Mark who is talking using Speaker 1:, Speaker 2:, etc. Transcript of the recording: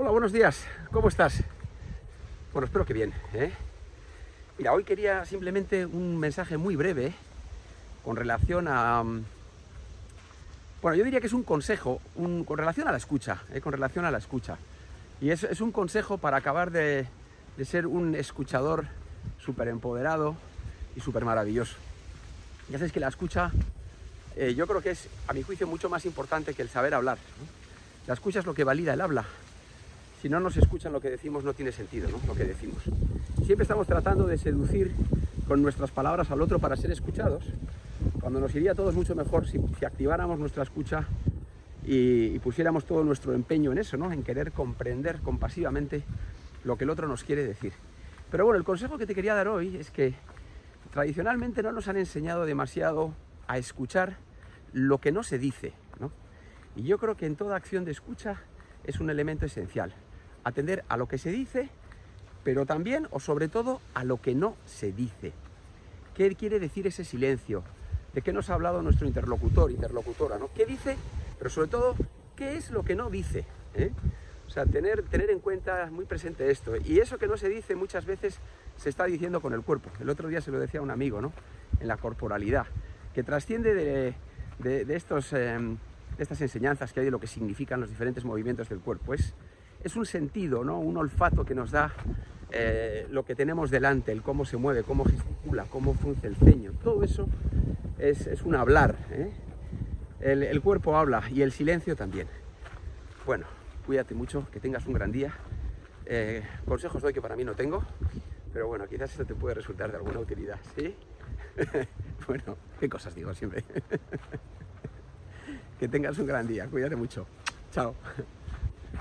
Speaker 1: Hola, buenos días. ¿Cómo estás? Bueno, espero que bien. ¿eh? Mira, hoy quería simplemente un mensaje muy breve con relación a... mm, Bueno, yo diría que es un consejo con relación a la escucha, ¿eh? con relación a la escucha. Y es, un consejo para acabar de, ser un escuchador súper empoderado y súper maravilloso. Ya sabes que la escucha eh, yo creo que es, a mi juicio, mucho más importante que el saber hablar. La escucha es lo que valida el habla. Si no nos escuchan lo que decimos, no tiene sentido ¿no? lo que decimos. Siempre estamos tratando de seducir con nuestras palabras al otro para ser escuchados, cuando nos iría a todos mucho mejor si, activáramos nuestra escucha y, y pusiéramos todo nuestro empeño en eso, ¿no? en querer comprender compasivamente lo que el otro nos quiere decir. Pero bueno, el consejo que te quería dar hoy es que tradicionalmente no nos han enseñado demasiado a escuchar lo que no se dice. ¿no? Y yo creo que en toda acción de escucha es un elemento esencial. Atender a lo que se dice, pero también o sobre todo a lo que no se dice. ¿Qué quiere decir ese silencio? ¿De qué nos ha hablado nuestro interlocutor, interlocutora? ¿no? ¿Qué dice? Pero sobre todo, ¿qué es lo que no dice? ¿eh? O sea, tener, tener en cuenta muy presente esto. Y eso que no se dice muchas veces se está diciendo con el cuerpo. El otro día se lo decía un amigo, ¿no? En la corporalidad, que trasciende de, de- estos, de estas enseñanzas que hay de lo que significan los diferentes movimientos del cuerpo. Es, es un sentido, ¿no? Un olfato que nos da eh, lo que tenemos delante, el cómo se mueve, cómo gesticula, cómo frunce el ceño. Todo eso es, es un hablar. ¿eh? El, el cuerpo habla y el silencio también. Bueno, cuídate mucho, que tengas un gran día. Eh, consejos doy que para mí no tengo, pero bueno, quizás esto te puede resultar de alguna utilidad, ¿sí? bueno, qué cosas digo siempre. que tengas un gran día, cuídate mucho. Chao.